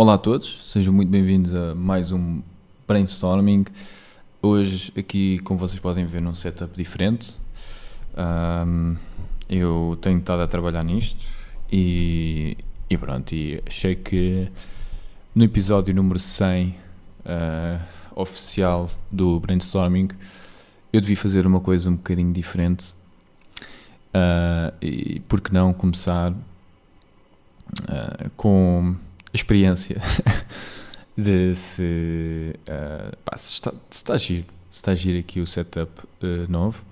Olá a todos, sejam muito bem-vindos a mais um brainstorming. Hoje, aqui, como vocês podem ver, num setup diferente. Um, eu tenho estado a trabalhar nisto e, e pronto. E achei que no episódio número 100 uh, ah, oficial do brainstorming eu devia fazer uma coisa um bocadinho diferente. Uh, e por que não começar uh, com experiência de se, uh, pá, se, está, se está a giro, se está a giro aqui o setup uh, novo.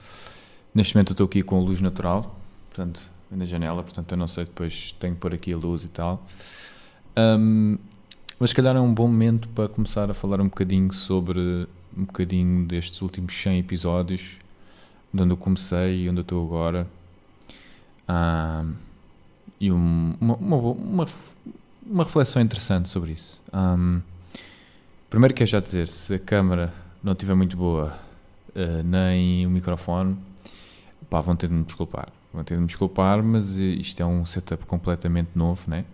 Neste momento eu estou aqui com luz natural, portanto, na janela, portanto eu não sei, depois tenho que pôr aqui a luz e tal. Um, mas se calhar é um bom momento para começar a falar um bocadinho sobre um bocadinho destes últimos 100 episódios, de onde eu comecei e onde eu estou agora. Um, e um, uma, uma, uma, uma reflexão interessante sobre isso. Um, primeiro quero já dizer, se a câmera não estiver muito boa, uh, nem o microfone, pá, vão ter de me desculpar. Vão ter de me desculpar, mas isto é um setup completamente novo, né?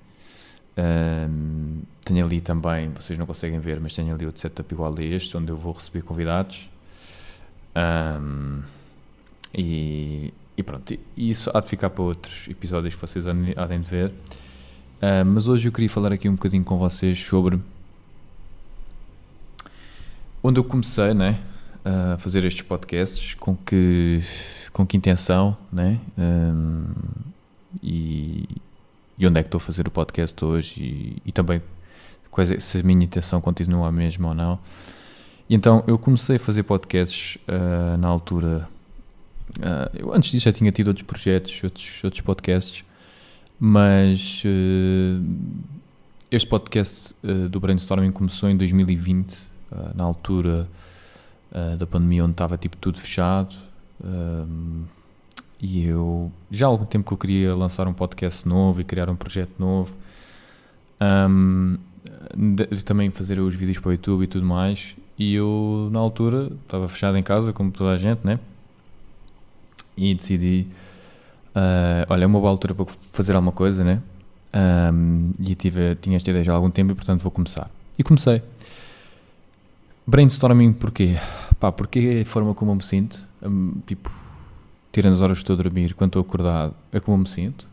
Um, tenho ali também, vocês não conseguem ver, mas tenho ali outro setup igual a este, onde eu vou receber convidados. Um, e, e, pronto, isso há de ficar para outros episódios que vocês há de ver. Uh, mas hoje eu queria falar aqui um bocadinho com vocês sobre onde eu comecei né, a fazer estes podcasts, com que, com que intenção, né, um, e, e, onde é que estou a fazer o podcast hoje e, e também é, se a minha intenção continua a mesma ou não. E então eu comecei a fazer podcasts uh, na altura. Uh, eu antes disso já tinha tido outros projetos, outros, outros podcasts, mas uh, este podcast uh, do brainstorming começou em 2020, uh, eh, na altura da pandemia, onde estava tipo tudo fechado. e eu já há algum tempo que eu queria lançar um podcast novo e criar um projeto novo. Um, de, também fazer os vídeos para o YouTube e tudo mais. E eu, na altura, estava fechado em casa, como toda a gente, né? E decidi Uh, olha, é uma boa altura para fazer alguma coisa, né? Um, e tive, tinha esta ideia já há algum tempo e, portanto, vou começar. E comecei. Brainstorming porquê? Pá, porque é a forma como eu me sinto. Um, tipo, tirando as horas que estou a dormir, quando estou acordado, é como eu me sinto.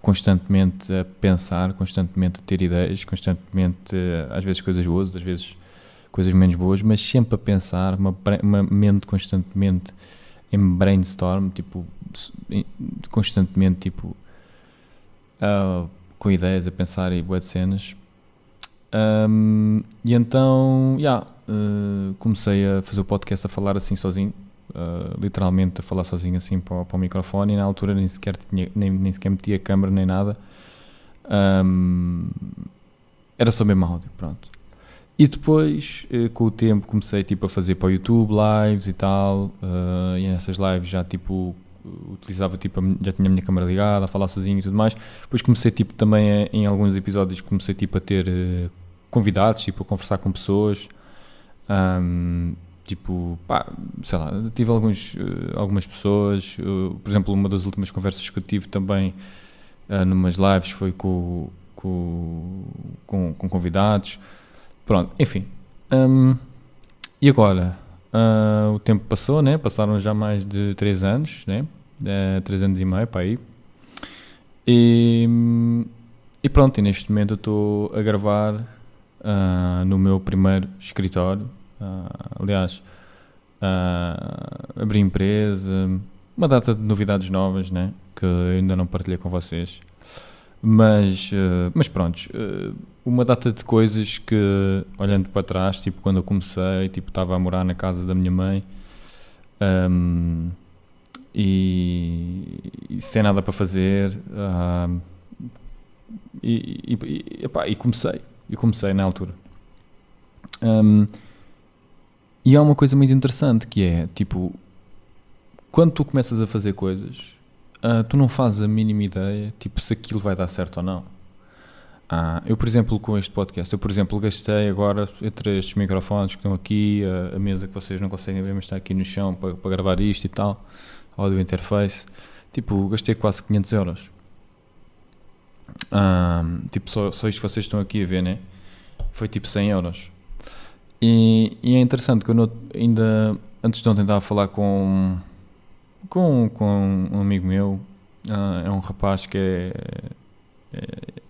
Constantemente a pensar, constantemente a ter ideias, constantemente, às vezes coisas boas, às vezes coisas menos boas, mas sempre a pensar, uma, uma mente constantemente em brainstorm, tipo, constantemente, tipo, uh, com ideias, a pensar e boas cenas. Um, e então, yeah, uh, comecei a fazer o podcast a falar assim sozinho, uh, literalmente a falar sozinho assim para, para, o microfone e na altura nem sequer, tinha, nem, nem sequer metia câmera nem nada. Um, era só mesmo áudio, pronto. E depois, eh, com o tempo, comecei tipo, a fazer para o YouTube lives e tal. Uh, e nessas lives já tipo utilizava tipo já tinha a minha câmera ligada a falar sozinho e tudo mais. Depois comecei tipo também a, em alguns episódios comecei tipo a ter uh, convidados tipo a conversar com pessoas. Um, tipo pá, sei lá tive alguns uh, algumas pessoas. Por exemplo uma das últimas conversas que eu tive também uh, numas lives foi com, com, com, com convidados Pronto, enfim. Um, e agora? Uh, o tempo passou, né? Passaram já mais de 3 anos, né? Uh, 3 anos e meio para aí. E, e pronto, e neste momento eu estou a gravar uh, no meu primeiro escritório. Uh, aliás, abri empresa, uma data de novidades novas, né? Que ainda não partilhei com vocês. Mas, mas pronto, uma data de coisas que, olhando para trás, tipo quando eu comecei, tipo estava a morar na casa da minha mãe um, e, e, sem nada para fazer uh, e, e, epá, e, comecei, e comecei na altura. Um, e há uma coisa muito interessante que é, tipo, quando tu começas a fazer coisas uh, tu não fazes a mínima ideia, tipo, se aquilo vai dar certo ou não. Uh, eu, por exemplo, com este podcast, eu, por exemplo, gastei agora entre estes microfones que estão aqui, a, a mesa que vocês não conseguem ver, mas está aqui no chão para, para gravar isto e tal, áudio interface, tipo, gastei quase 500 euros. Uh, tipo, só, só isto que vocês estão aqui a ver, né? Foi tipo 100 euros. E, e é interessante que eu não- ainda, antes de ontem estava a falar com, com, com um amigo meu, ah, é um rapaz que é, é-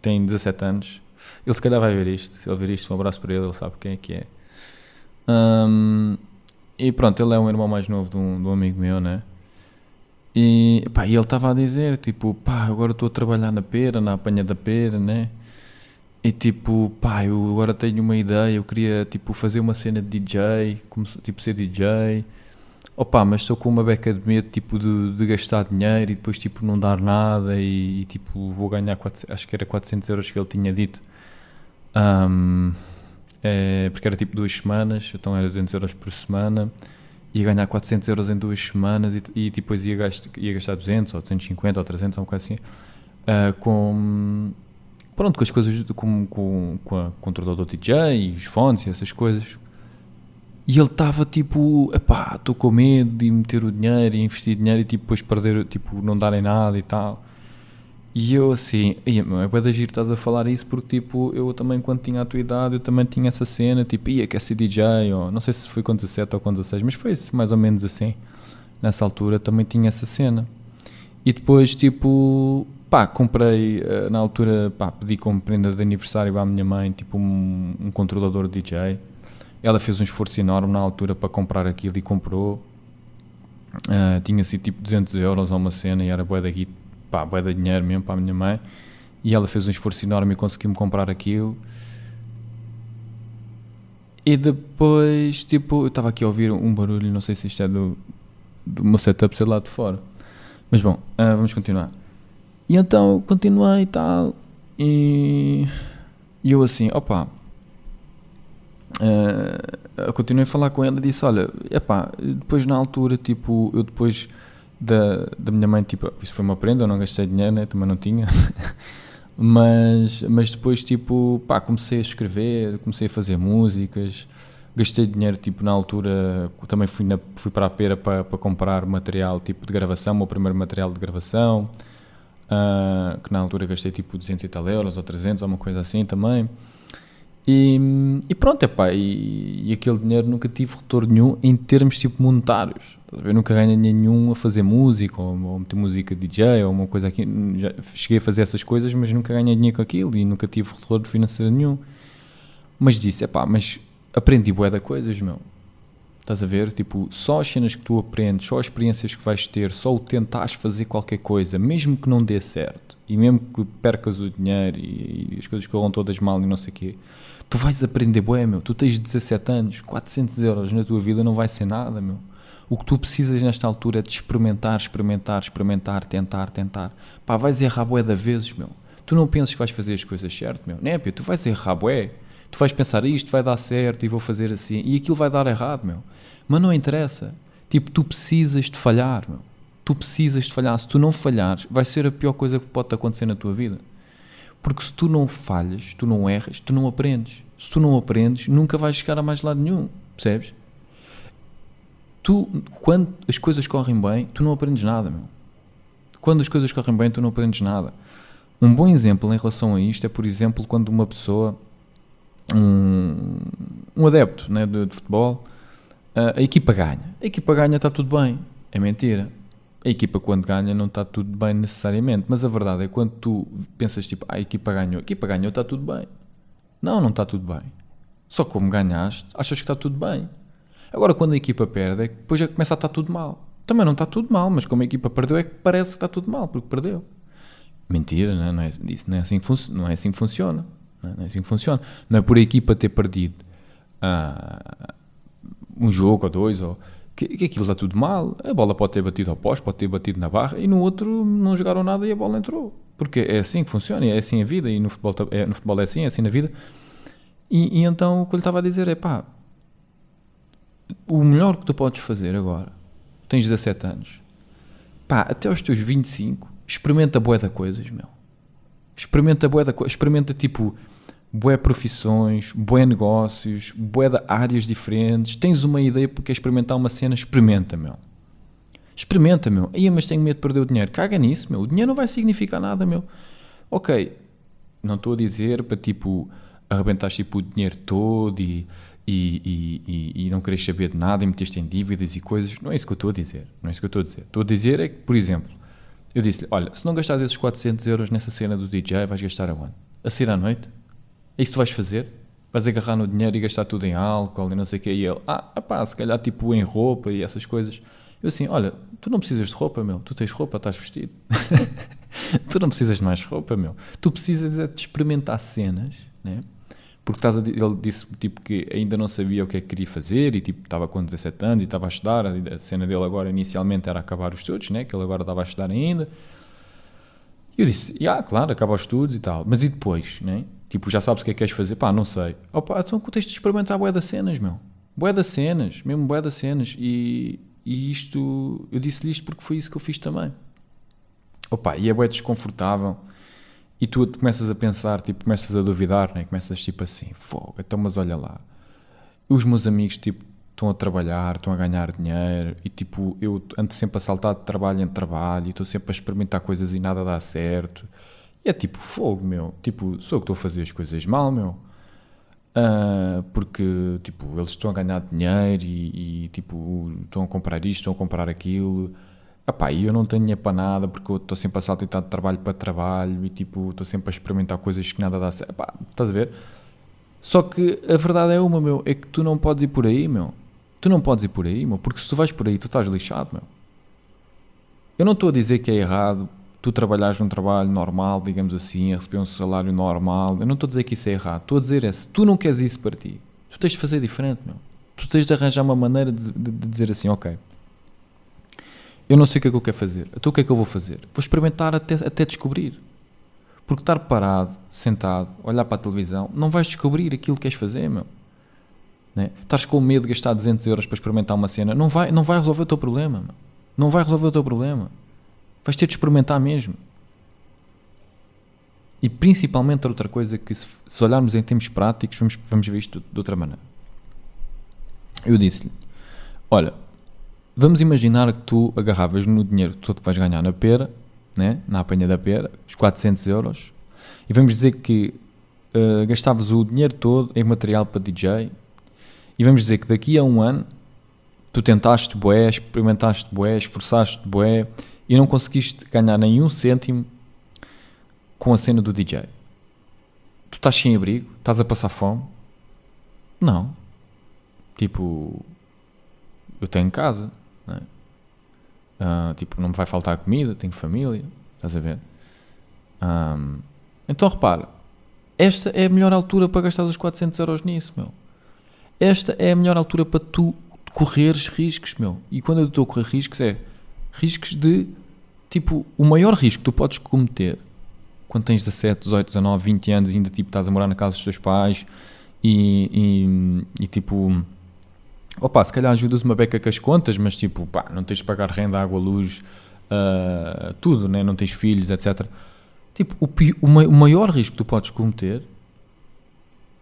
tem 17 anos. Ele se calhar vai ver isto. Se ele ver isto, um abraço para ele, ele sabe quem é que é. Ahm, e pronto, ele é um irmão mais novo de um, de um amigo meu, né? E, pá, ele estava a dizer, tipo, pá, agora estou a trabalhar na pera, na apanha da pera, né? E tipo, pá, eu agora tenho uma ideia, eu queria, tipo, fazer uma cena de DJ, como tipo, ser DJ. Opa, mas estou com uma beca de medo, tipo, de, de gastar dinheiro e depois, tipo, não dar nada e, e, tipo, vou ganhar, 400, acho que era 400 euros que ele tinha dito. Ahm, é, porque era, tipo, duas semanas, então era 200 euros por semana. Ia ganhar 400 euros em duas semanas e, e depois ia gastar, ia gastar 200 ou 250 ou 300 ou um bocado assim. ah, com, pronto, com as coisas, com, com, com a controlador DJ e os fones e essas coisas. E ele estava tipo, epá, estou com medo de meter o dinheiro e investir dinheiro e tipo, depois perder, tipo, não darem nada e tal. E eu assim, é bué da giro estás a falar isso porque tipo, eu também quando tinha a tua idade, eu também tinha essa cena, tipo, ia quer ser DJ, ou não sei se foi com 17 ou com 16, mas foi mais ou menos assim. Nessa altura também tinha essa cena. E depois, tipo, pá, comprei, eh, na altura, pá, pedi como prenda de aniversário à minha mãe, tipo, um, um controlador DJ. Ela fez um esforço enorme na altura para comprar aquilo e comprou. Ah, tinha sido tipo 200 euros ou uma cena e era bué da, pá, bué da dinheiro mesmo para a minha mãe. E ela fez um esforço enorme e conseguiu-me comprar aquilo. E depois, tipo, eu estava aqui a ouvir um barulho, não sei se isto é do, do meu setup, sei lá de fora. Mas bom, ah, vamos continuar. E então continuei e tal. E, e eu assim, opa. Eu continuei a falar com ela e disse: Olha, epá, depois na altura, tipo, eu depois da, da minha mãe, tipo, isso foi uma prenda, eu não gastei dinheiro, né? Também não tinha. mas, mas depois, tipo, pá, comecei a escrever, comecei a fazer músicas. Gastei dinheiro, tipo, na altura, também fui, na, fui para a pera para, para comprar material, tipo, de gravação, o meu primeiro material de gravação, ah, que na altura gastei, tipo, 200 e tal euros, ou 300, ou uma coisa assim também. E, e pronto, epá, e, e aquele dinheiro nunca tive retorno nenhum em termos, tipo, monetários. Eu nunca ganhei nenhum a fazer música, ou, ou meter música DJ, ou uma coisa aqui. Já cheguei a fazer essas coisas, mas nunca ganhei dinheiro com aquilo, e nunca tive retorno financeiro nenhum. Mas disse, epá, mas aprendi bué de coisas, meu. Estás a ver? Tipo, só as cenas que tu aprendes, só as experiências que vais ter, só o tentares fazer qualquer coisa, mesmo que não dê certo, e mesmo que percas o dinheiro e, e as coisas corram todas mal e não sei o quê, tu vais aprender bué, meu. Tu tens 17 anos, 400 euros na tua vida não vai ser nada, meu. O que tu precisas nesta altura é de experimentar, experimentar, experimentar, tentar, tentar. Pá, vais errar bué da vezes, meu. Tu não pensas que vais fazer as coisas certo, meu. Pá, tu vais errar bué. Tu vais pensar, isto vai dar certo e vou fazer assim, e aquilo vai dar errado, meu. Mas não interessa. Tipo, tu precisas de falhar, meu. Tu precisas de falhar. Se tu não falhares, vai ser a pior coisa que pode acontecer na tua vida. Porque se tu não falhas, tu não erras, tu não aprendes. Se tu não aprendes, nunca vais chegar a mais lado nenhum. Percebes? Tu, quando as coisas correm bem, tu não aprendes nada, meu. Quando as coisas correm bem, tu não aprendes nada. Um bom exemplo em relação a isto é, por exemplo, quando uma pessoa, um, um adepto né, de, de futebol, a, a equipa ganha. A equipa ganha, está tudo bem. É mentira. A equipa, quando ganha, não está tudo bem necessariamente. Mas a verdade é que quando tu pensas, tipo, ah, a equipa ganhou, a equipa ganhou, está tudo bem. Não, não está tudo bem. Só que como ganhaste, achas que está tudo bem. Agora, quando a equipa perde, é que depois já começa a estar tudo mal. Também não está tudo mal, mas como a equipa perdeu, é que parece que está tudo mal, porque perdeu. Mentira, não é, não é, isso não é, assim, que não é assim que funciona. Não é, não é assim que funciona. Não é por a equipa ter perdido ah, um jogo ou dois, ou que, que aquilo está tudo mal. A bola pode ter batido ao poste, pode ter batido na barra, e no outro não jogaram nada e a bola entrou. Porque é assim que funciona, é assim a vida, e no futebol, é, no futebol é assim, é assim na vida. E, e então o que eu lhe estava a dizer é pá, o melhor que tu podes fazer agora, tens 17 anos, pá, até aos teus 25, experimenta bué de coisas, meu. Experimenta bué coisas, experimenta tipo bué profissões, bué negócios, bué de áreas diferentes. Tens uma ideia porque queres experimentar uma cena, experimenta, meu. Experimenta, meu. Aí, mas tenho medo de perder o dinheiro. Caga nisso, meu. O dinheiro não vai significar nada, meu. Ok, não estou a dizer para tipo arrebentaste tipo o dinheiro todo e, e, e, e, não queres saber de nada e meteste em dívidas e coisas. Não é isso que eu estou a dizer. Não é isso que eu estou a dizer. Estou a dizer é que, por exemplo, eu disse olha, se não gastares esses 400 euros nessa cena do DJ, vais gastar aonde? A sair à noite? É isso que vais fazer? Vais agarrar no dinheiro e gastar tudo em álcool e não sei o que. E ele, ah, pá, se calhar tipo em roupa e essas coisas. Eu assim, olha, tu não precisas de roupa, meu. Tu tens roupa, estás vestido. tu não precisas de mais roupa, meu. Tu precisas é de experimentar cenas, né? Porque estás a, ele disse tipo que ainda não sabia o que é que queria fazer e tipo estava com 17 anos e estava a estudar. A cena dele agora inicialmente era acabar os estudos, né? Que ele agora estava a estudar ainda. E eu disse, ah, claro, acaba os estudos e tal. Mas e depois, né? Tipo, já sabes o que é que queres fazer? Pá, não sei. Opa, então tens de experimentar bué das cenas, meu. Bué das cenas, mesmo bué das cenas. E, e isto, eu disse-lhe isto porque foi isso que eu fiz também. Opa, e é bué desconfortável. E tu, começas a pensar, tipo, começas a duvidar, né? Começas tipo assim, fogo, então mas olha lá. Os meus amigos, tipo, estão a trabalhar, estão a ganhar dinheiro e tipo, eu ando sempre a saltar de trabalho em trabalho e estou sempre a experimentar coisas e nada dá certo. É tipo, fogo, meu. Tipo, sou eu que estou a fazer as coisas mal, meu. Uh, porque tipo eles estão a ganhar dinheiro e, e, tipo estão a comprar isto, estão a comprar aquilo Epá, e eu não tenho dinheiro para nada porque eu estou sempre a saltitar de trabalho para trabalho e tipo estou sempre a experimentar coisas que nada dá certo Epá, estás a ver? Só que a verdade é uma, meu, é que tu não podes ir por aí, meu. Tu não podes ir por aí, meu, porque se tu vais por aí, tu estás lixado, meu. Eu não estou a dizer que é errado tu trabalhares num trabalho normal, digamos assim, a receber um salário normal. Eu não estou a dizer que isso é errado. Estou a dizer é, se tu não queres isso para ti, tu tens de fazer diferente, meu. Tu tens de arranjar uma maneira de, de, de dizer assim, ok, eu não sei o que é que eu quero fazer. Então o que é que eu vou fazer? Vou experimentar até, até descobrir. Porque estar parado, sentado, olhar para a televisão, não vais descobrir aquilo que queres fazer, meu. Né? Estás com medo de gastar 200 euros para experimentar uma cena, não vai, não vai resolver o teu problema, meu. Não vai resolver o teu problema. Vais ter de experimentar mesmo. E principalmente outra coisa que se, se olharmos em termos práticos, vamos, vamos ver isto de, outra maneira. Eu disse-lhe, olha, vamos imaginar que tu agarravas no dinheiro todo que vais ganhar na pera, né? na apanha da pera, os 400 euros, e vamos dizer que uh, gastavas o dinheiro todo em material para DJ, e vamos dizer que daqui a um ano tu tentaste boé, experimentaste boé, esforçaste boé, e não conseguiste ganhar nenhum cêntimo com a cena do DJ. Tu estás sem abrigo? Estás a passar fome? Não. Tipo, eu tenho casa, uh, tipo, não me vai faltar comida, tenho família, estás a ver? Um, então repara, esta é a melhor altura para gastar os 400 euros nisso, meu. Esta é a melhor altura para tu correres riscos, meu. E quando eu estou a correr riscos é riscos de tipo, o maior risco que tu podes cometer quando tens 17, 18, 19, 20 anos e ainda tipo estás a morar na casa dos teus pais e, e, e tipo opa, se calhar ajudas uma beca com as contas, mas tipo, pá, não tens de pagar renda, água, luz, uh, tudo, né? não tens filhos, etc. Tipo, o, o maior risco que tu podes cometer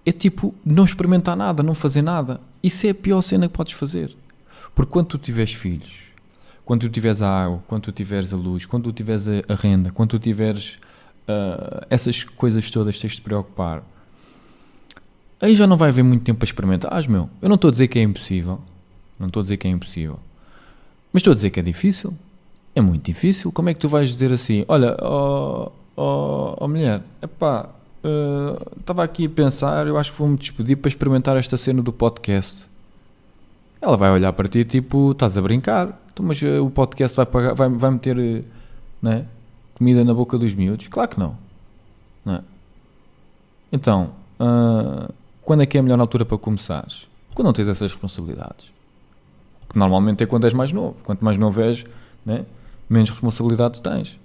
é tipo não experimentar nada, não fazer nada. Isso é a pior cena que podes fazer. Porque quando tu tiveres filhos, quando tu tiveres a água, quando tu tiveres a luz, quando tu tiveres a, renda, quando tu tiveres uh, essas coisas todas, tens de te preocupar. Aí já não vai haver muito tempo para experimentar. Ah, meu, eu não estou a dizer que é impossível. Não estou a dizer que é impossível. Mas estou a dizer que é difícil. É muito difícil. Como é que tu vais dizer assim? Olha, ó oh, oh, oh, mulher, epá, estava uh, aqui a pensar, eu acho que vou-me despedir para experimentar esta cena do podcast. Ela vai olhar para ti tipo, estás a brincar. Mas uh, o podcast vai, pagar, vai, vai meter uh, né, comida na boca dos miúdos? Claro que não. não é? Então, uh, quando é que é a melhor altura para começares? Quando não tens essas responsabilidades. Que normalmente é quando és mais novo. Quanto mais novo és, né, menos responsabilidades tens.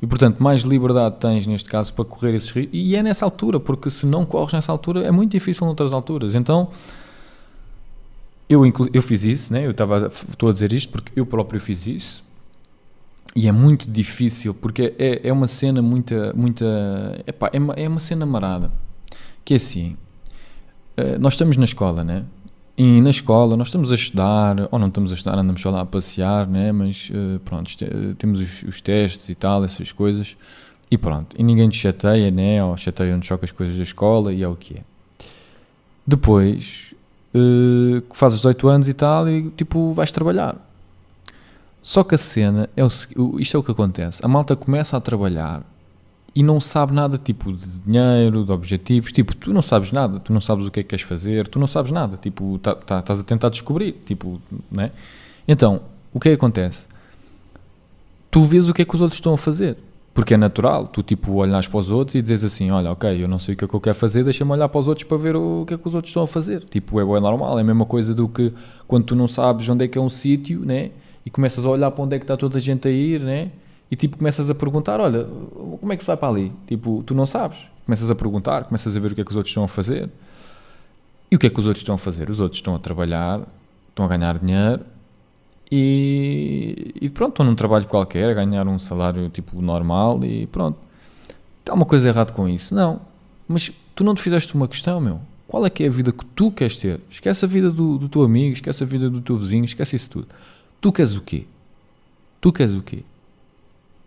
E portanto, mais liberdade tens neste caso para correr esses riscos. E é nessa altura, porque se não corres nessa altura, é muito difícil noutras alturas. Então, eu, eu fiz isso, né? eu estava, estou a dizer isto porque eu próprio fiz isso e é muito difícil porque é, é uma cena muita, muita epá, é, uma, é uma cena marada que é assim eh, nós estamos na escola, né? E na escola nós estamos a estudar, ou não estamos a estudar, andamos só lá a passear, né? Mas uh, pronto, temos os, os, testes e tal, essas coisas, e pronto. E ninguém te chateia, né? Ou chateia-nos só com as coisas da escola, e é o que é. Depois, uh, fazes 18 anos e tal, e tipo, vais trabalhar. Só que a cena, é o, isto é o que acontece: a malta começa a trabalhar e não sabe nada, tipo, de dinheiro, de objetivos. Tipo, tu não sabes nada, tu não sabes o que é que queres fazer, tu não sabes nada. Tipo, tá, tá, estás a tentar descobrir, tipo, né? Então, o que é que acontece? Tu vês o que é que os outros estão a fazer. Porque é natural, tu tipo olhas para os outros e dizes assim, olha, ok, eu não sei o que é que eu quero fazer, deixa-me olhar para os outros para ver o que é que os outros estão a fazer. Tipo, é, é normal, é a mesma coisa do que quando tu não sabes onde é que é um sítio, né? E começas a olhar para onde é que está toda a gente a ir, né? E tipo, começas a perguntar, olha, como é que se vai para ali? Tipo, tu não sabes. Começas a perguntar, começas a ver o que é que os outros estão a fazer. E o que é que os outros estão a fazer? Os outros estão a trabalhar, estão a ganhar dinheiro e, e pronto, estão num trabalho qualquer, a ganhar um salário tipo normal e pronto. Está uma coisa errada com isso? Não. Mas tu não te fizeste uma questão, meu. Qual é que é a vida que tu queres ter? Esquece a vida do, do teu amigo, esquece a vida do teu vizinho, esquece isso tudo. Tu queres o quê? Tu queres o quê?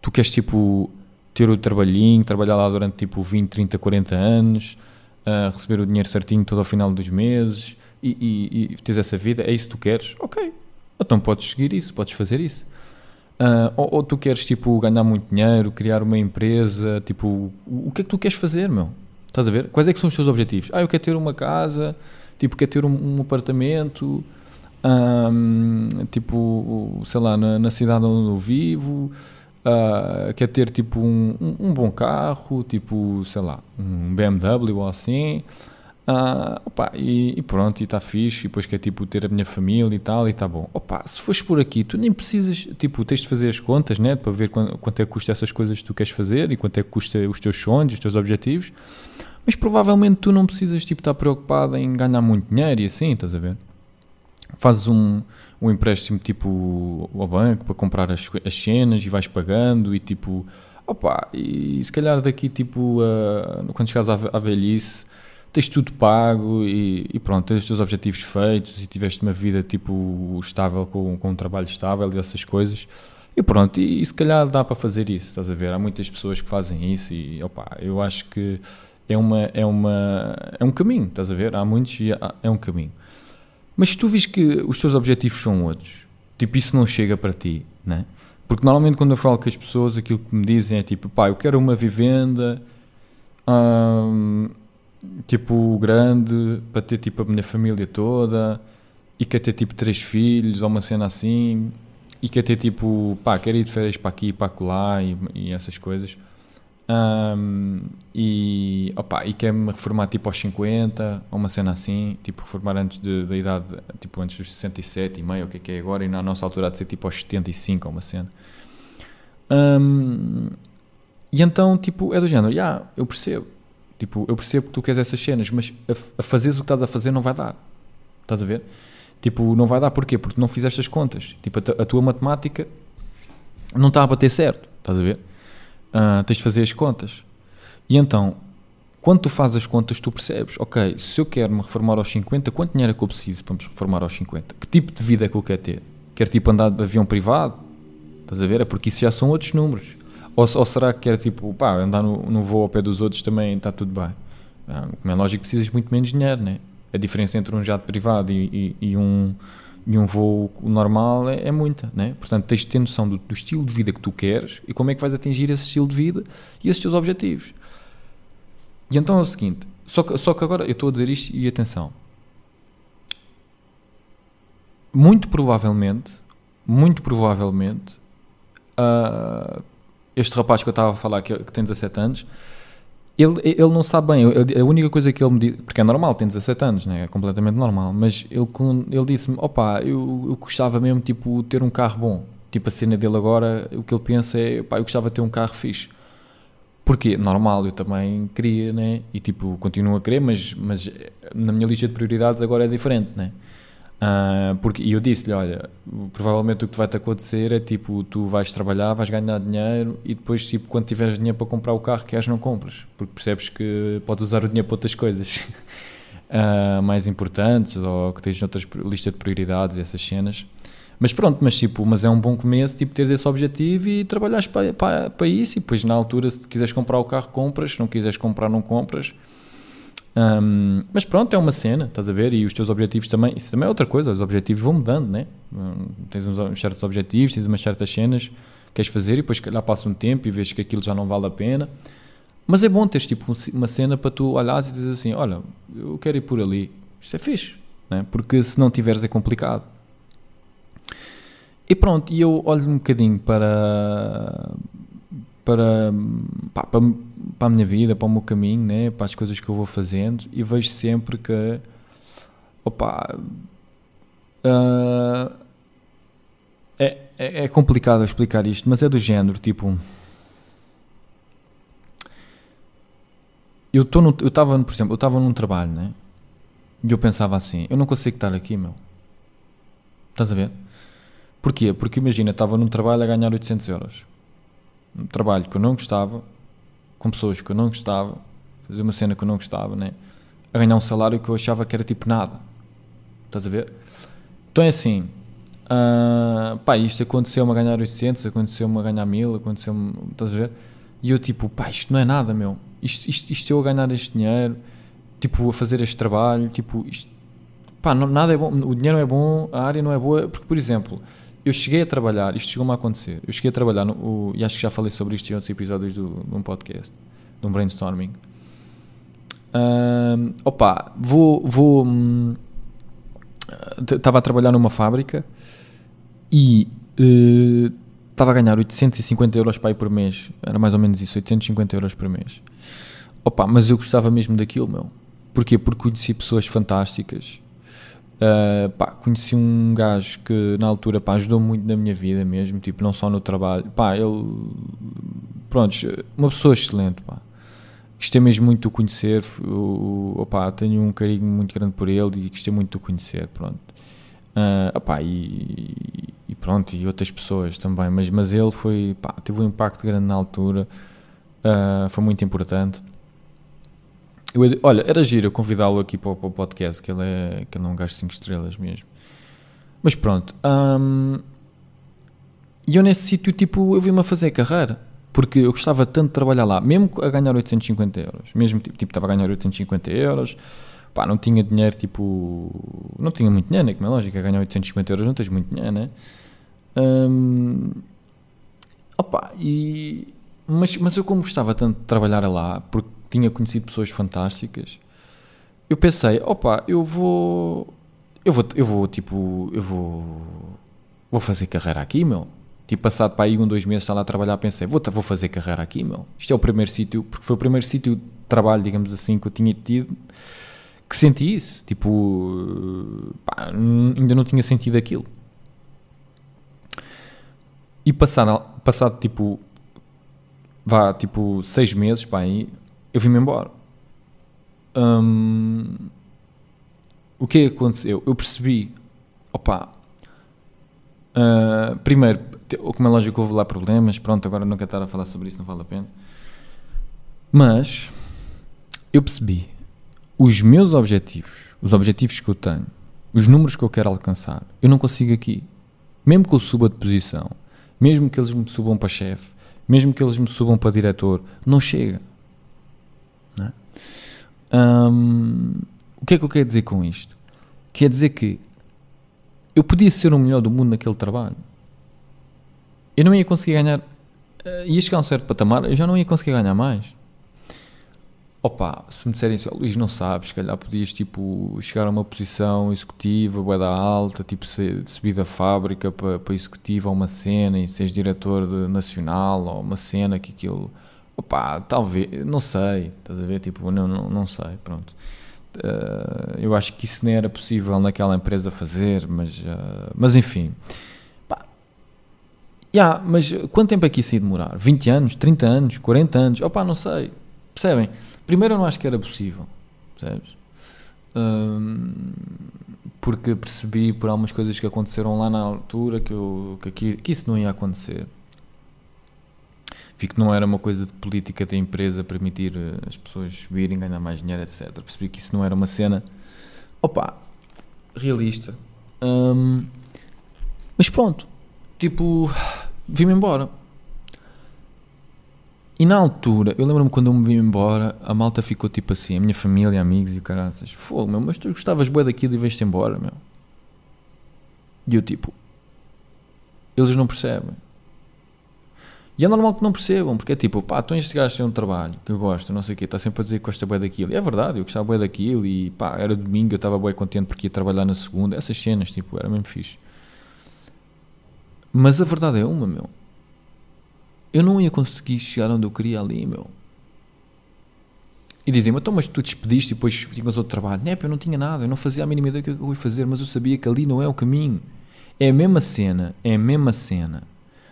Tu queres tipo ter o trabalhinho, trabalhar lá durante tipo 20, 30, 40 anos, uh, receber o dinheiro certinho todo ao final dos meses e, e, e teres essa vida? É isso que tu queres? Ok, então podes seguir isso, podes fazer isso. Uh, ou, ou, tu queres tipo ganhar muito dinheiro, criar uma empresa, tipo, o, que é que tu queres fazer, meu? Estás a ver? Quais é que são os teus objetivos? Ah, eu quero ter uma casa, tipo, quero ter um, um apartamento, um, tipo, sei lá, na, na, cidade onde eu vivo, uh, quer ter tipo um, um, bom carro, tipo, sei lá, um BMW ou assim, Uh, opa, e, e, pronto, e está fixe, e depois quer tipo ter a minha família e tal, e está bom. Opa, se fores por aqui, tu nem precisas, tipo, tens de fazer as contas, né, para ver quanto, quanto é que custa essas coisas que tu queres fazer e quanto é que custa os teus sonhos, os teus objetivos, mas provavelmente tu não precisas, tipo, estar preocupado em ganhar muito dinheiro e assim, estás a ver? Fazes um, um empréstimo, tipo, ao banco para comprar as, as cenas e vais pagando e tipo, opa, e se calhar daqui, tipo, uh, quando chegares à, à velhice tens tudo pago e, e, pronto, tens os teus objetivos feitos e tiveste uma vida tipo estável, com, com um trabalho estável e essas coisas. E pronto, e, e, se calhar dá para fazer isso, estás a ver? Há muitas pessoas que fazem isso e opa, eu acho que é, uma, é, uma, é um caminho, estás a ver? Há muitos e há, é um caminho. Mas se tu vis que os teus objetivos são outros, tipo, isso não chega para ti, né? Porque normalmente quando eu falo com as pessoas, aquilo que me dizem é tipo, pá, eu quero uma vivenda, hum, tipo grande para ter tipo a minha família toda e quer ter tipo três filhos ou uma cena assim e quer ter tipo pá, quer ir de férias para aqui para lá e, e essas coisas. Um, e opa, e quer me reformar tipo aos 50 ou uma cena assim, tipo reformar antes da idade, tipo antes dos 67 e meio, o que é que é agora, e na nossa altura de ser tipo aos 75 ou uma cena. Um, e então tipo é do género, já, yeah, eu percebo Tipo, eu percebo que tu queres essas cenas, mas a, a fazeres o que estás a fazer não vai dar. Estás a ver? Tipo, não vai dar porquê? Porque não fizeste as contas. Tipo, a, a tua matemática não está a bater certo. Estás a ver? Uh, tens de fazer as contas. E então, quando tu fazes as contas, tu percebes, ok, se eu quero me reformar aos 50, quanto dinheiro é que eu preciso para me reformar aos 50? Que tipo de vida é que eu quero ter? Quero tipo andar de avião privado? Estás a ver? É porque isso já são outros números. Ou, ou será que era tipo, pá, andar no, no voo ao pé dos outros também está tudo bem? Ah, como é lógico, precisas muito menos dinheiro, né? A diferença entre um jato privado e, e, e um, e um voo normal é, é, muita, né? Portanto, tens de ter noção do, do, estilo de vida que tu queres e como é que vais atingir esse estilo de vida e esses teus objetivos. E então é o seguinte, só que, só que agora eu estou a dizer isto e atenção. Muito provavelmente, muito provavelmente, uh, este rapaz que eu estava a falar, que, que tem 17 anos, ele, ele não sabe bem, ele, a única coisa que ele me disse, porque é normal, tem 17 anos, né? é completamente normal, mas ele, ele disse-me, opá, eu, eu gostava mesmo, tipo, ter um carro bom, tipo, a cena dele agora, o que ele pensa é, pá, eu gostava de ter um carro fixe, porque normal, eu também queria, né? e tipo, continuo a querer, mas, mas na minha lista de prioridades agora é diferente, né? Uh, porque, e eu disse-lhe: Olha, provavelmente o que vai te acontecer é tipo, tu vais trabalhar, vais ganhar dinheiro e depois, tipo, quando tiveres dinheiro para comprar o carro que és, não compras, porque percebes que podes usar o dinheiro para outras coisas uh, mais importantes ou que tens outras lista de prioridades, essas cenas. Mas pronto, mas tipo, mas é um bom começo, tipo, teres esse objetivo e trabalhares para, para, para isso e depois na altura, se quiseres comprar o carro, compras, se não quiseres comprar, não compras. Um, mas pronto, é uma cena, estás a ver? E os teus objetivos também, isso também é outra coisa, os objetivos vão mudando, né? Um, tens uns, certos objetivos, tens umas certas cenas que queres fazer e depois lá passa um tempo e vês que aquilo já não vale a pena. Mas é bom teres tipo uma cena para tu olhares e dizer assim: Olha, eu quero ir por ali, isto é fixe, né? porque se não tiveres é complicado. E pronto, e eu olho um bocadinho para, para, pá, para, para, a minha vida, para o meu caminho, né? para as coisas que eu vou fazendo e vejo sempre que, opa, uh, é, é, é complicado explicar isto, mas é do género, tipo, eu estava, por exemplo, eu estava num trabalho, né? E eu pensava assim, eu não consigo estar aqui, meu. Estás a ver? Porquê? Porque imagina, estava num trabalho a ganhar 800 euros um trabalho que eu não gostava, com pessoas que eu não gostava, fazer uma cena que eu não gostava, né? a ganhar um salário que eu achava que era tipo nada. Estás a ver? Então é assim, uh, pá, isto aconteceu-me a ganhar 800, aconteceu-me a ganhar 1000, aconteceu-me, estás a ver? E eu tipo, pá, isto não é nada, meu. Isto, isto, isto eu a ganhar este dinheiro, tipo, a fazer este trabalho, tipo, isto, pá, não, nada é bom, o dinheiro não é bom, a área não é boa, porque, por exemplo, eu cheguei a trabalhar, isto chegou-me a acontecer, eu cheguei a trabalhar, no, o, e acho que já falei sobre isto em outros episódios do, de um podcast, de um brainstorming. Uh, opa, vou. vou Estava hum, a trabalhar numa fábrica e estava uh, a ganhar 850 euros para ir por mês, era mais ou menos isso, 850 euros por mês. Opa, mas eu gostava mesmo daquilo, meu. Porquê? Porque conheci pessoas fantásticas Uh, pá, conheci um gajo que na altura pá, ajudou muito na minha vida mesmo, tipo, não só no trabalho. Pá, ele, pronto, uma pessoa excelente, pá. Gostei mesmo muito de o conhecer, o, tenho um carinho muito grande por ele e gostei muito de o conhecer, pronto. Uh, e, e, pronto, e outras pessoas também, mas, mas ele foi, pá, teve um impacto grande na altura, uh, foi muito importante. Eu, olha, era giro convidá-lo aqui para o, para o, podcast, que ele, é, que ele é um gajo 5 estrelas mesmo. Mas pronto. Um, e eu nesse sítio, tipo, eu vi-me a fazer carreira. Porque eu gostava tanto de trabalhar lá, mesmo a ganhar 850 euros. Mesmo, tipo, tipo estava a ganhar 850 euros. Pá, não tinha dinheiro, tipo... Não tinha muito dinheiro, né? Como é lógico, a ganhar 850 euros não tens muito dinheiro, né? Um, opa, e... Mas, mas eu como gostava tanto de trabalhar lá, porque tinha conhecido pessoas fantásticas, eu pensei, opa, eu vou, eu vou, eu vou, tipo, eu vou, vou fazer carreira aqui, meu. Tipo, passado para aí um, dois meses, estar lá a trabalhar, pensei, vou, vou fazer carreira aqui, meu. Isto é o primeiro sítio, porque foi o primeiro sítio de trabalho, digamos assim, que eu tinha tido, que senti isso. Tipo, pá, ainda não tinha sentido aquilo. E passado, passado tipo, vá, tipo, seis meses, pá, aí, eu vim-me embora. Hum, o que é que aconteceu? Eu percebi, opa, uh, primeiro, como é lógico, houve lá problemas, pronto, agora não quero estar a falar sobre isso, não vale a pena. Mas, eu percebi, os meus objetivos, os objetivos que eu tenho, os números que eu quero alcançar, eu não consigo aqui. Mesmo que eu suba de posição, mesmo que eles me subam para chefe, mesmo que eles me subam para diretor, não chega. O que é que eu quero dizer com isto? Quer dizer que eu podia ser o melhor do mundo naquele trabalho. Eu não ia conseguir ganhar. Uh, ia chegar a um certo patamar, eu já não ia conseguir ganhar mais. Opa, se me disserem assim, oh, Luís, não sabes, se calhar podias tipo, chegar a uma posição executiva, boeda alta, tipo subir da fábrica para, para executiva uma cena e seres diretor de, nacional ou uma cena que aquilo Opa, talvez, não sei, estás a ver? Tipo, não, não, não sei, pronto. Uh, eu acho que isso nem era possível naquela empresa fazer, mas, uh, mas enfim. Pá, yeah, mas quanto tempo é que isso ia demorar? 20 anos, 30 anos, 40 anos? Opa, não sei. Percebem? Primeiro eu não acho que era possível, percebes? Um, porque percebi por algumas coisas que aconteceram lá na altura que, eu, que, que isso não ia acontecer vi que não era uma coisa de política da empresa permitir eh, as pessoas subirem, ganhar mais dinheiro, etc. Percebi que isso não era uma cena, opa, realista. Um, mas pronto, tipo, vim-me embora. E na altura, eu lembro-me quando eu me vim embora, a malta ficou tipo assim, a minha família, amigos e caraças, fogo, meu, mas tu gostavas bué daquilo e veste embora, meu. E eu tipo, eles não percebem. E é normal que não percebam, porque é tipo, pá, tu este gajo tem um trabalho que eu gosto, não sei o quê, está sempre a dizer que gosta bué daquilo. E é verdade, eu gostava bué daquilo e pá, era domingo, eu estava bué contente porque ia trabalhar na segunda, essas cenas, tipo, era mesmo fixe. Mas a verdade é uma, meu. Eu não ia conseguir chegar onde eu queria ali, meu. E dizem-me, então, mas tu despediste e depois tinhas outro trabalho. Não, eu não tinha nada, eu não fazia a mínima ideia do que é eu ia fazer, mas eu sabia que ali não é o caminho. É a mesma cena, é a mesma cena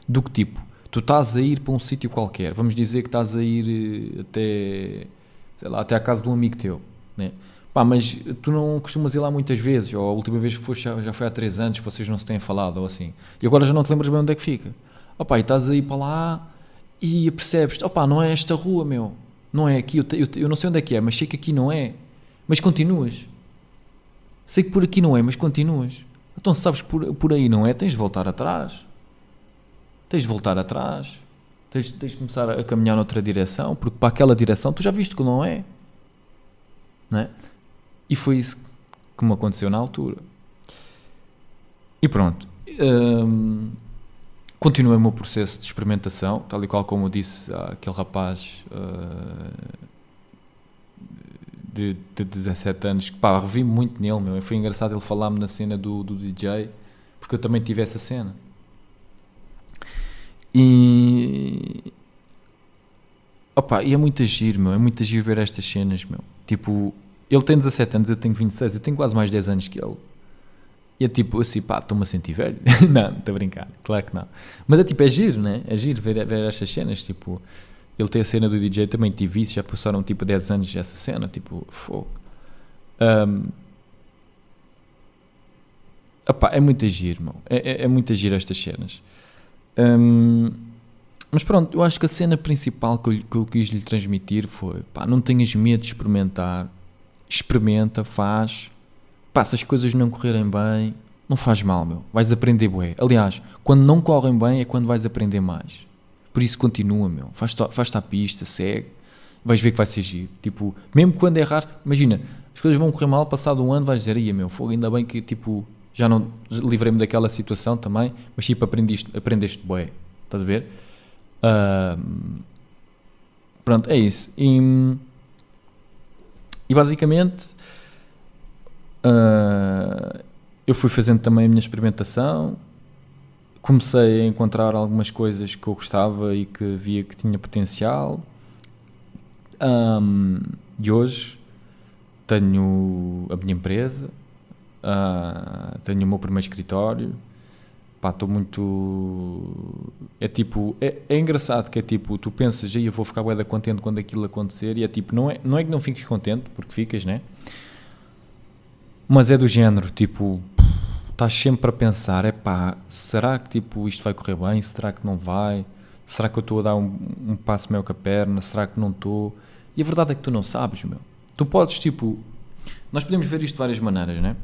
do que tipo, tu estás a ir para um sítio qualquer, vamos dizer que estás a ir eh, até, sei lá, até à casa de um amigo teu, né? Pá, mas tu não costumas ir lá muitas vezes, ou a última vez que foste já, já foi há 3 anos vocês não se têm falado, ou assim, e agora já não te lembras bem onde é que fica. Opá, e estás a ir para lá e percebes, opá, não é esta rua, meu, não é aqui, eu, eu, eu não sei onde é que é, mas sei que aqui não é, mas continuas. Sei que por aqui não é, mas continuas. Então se sabes por, por aí não é, tens de voltar atrás. Tens de voltar atrás. Tens, tens de começar a caminhar noutra direção, porque para aquela direção tu já viste que não é. Não é? E foi isso que me aconteceu na altura. E pronto. Hum, continuei o meu processo de experimentação, tal e qual como eu disse àquele rapaz uh, de, de 17 anos, que pá, revi muito nele, meu. Foi engraçado ele falar-me na cena do, do DJ, porque eu também tive essa cena. E. Opa, e é muito agir, meu. É muito agir ver estas cenas, meu. Tipo, ele tem 17 anos, eu tenho 26, eu tenho quase mais 10 anos que ele. E é tipo, assim, pá, estou-me a sentir velho. não, estou a brincar, claro que não. Mas é tipo, é giro, né? É giro ver, ver estas cenas. Tipo, ele tem a cena do DJ, também tive isso, já passaram tipo 10 anos essa cena. Tipo, fogo. Um, é muito agir, irmão. É, é, é muito agir estas cenas. Um, mas pronto, eu acho que a cena principal que eu, que eu quis lhe transmitir foi: pá, não tenhas medo de experimentar, experimenta, faz pá, se as coisas não correrem bem, não faz mal, meu. Vais aprender bué. Aliás, quando não correm bem é quando vais aprender mais. Por isso continua, meu. Faz-te faz a pista, segue. Vais ver que vai ser giro. Tipo, mesmo quando errar, imagina, as coisas vão correr mal, passado um ano vais dizer, ia meu, fogo, ainda bem que, tipo, já não livrei-me daquela situação também, mas tipo, aprendeste, aprendeste bué. Estás a ver? Uh, pronto, é isso. E, e basicamente Uh, eu fui fazendo também a minha experimentação, comecei a encontrar algumas coisas que eu gostava e que via que tinha potencial. Um, e hoje tenho a minha empresa, uh, tenho o meu primeiro escritório. Pá, estou muito. É tipo. É, é, engraçado que é tipo. Tu pensas, aí eu vou ficar bem contente quando aquilo acontecer, e é tipo. Não é, não é que não fiques contente, porque ficas, né? Mas é do género, tipo, estás sempre a pensar, é pá, será que tipo isto vai correr bem? Será que não vai? Será que eu estou a dar um, um passo meio com a perna? Será que não estou? E a verdade é que tu não sabes, meu. Tu podes, tipo, nós podemos ver isto de várias maneiras, né?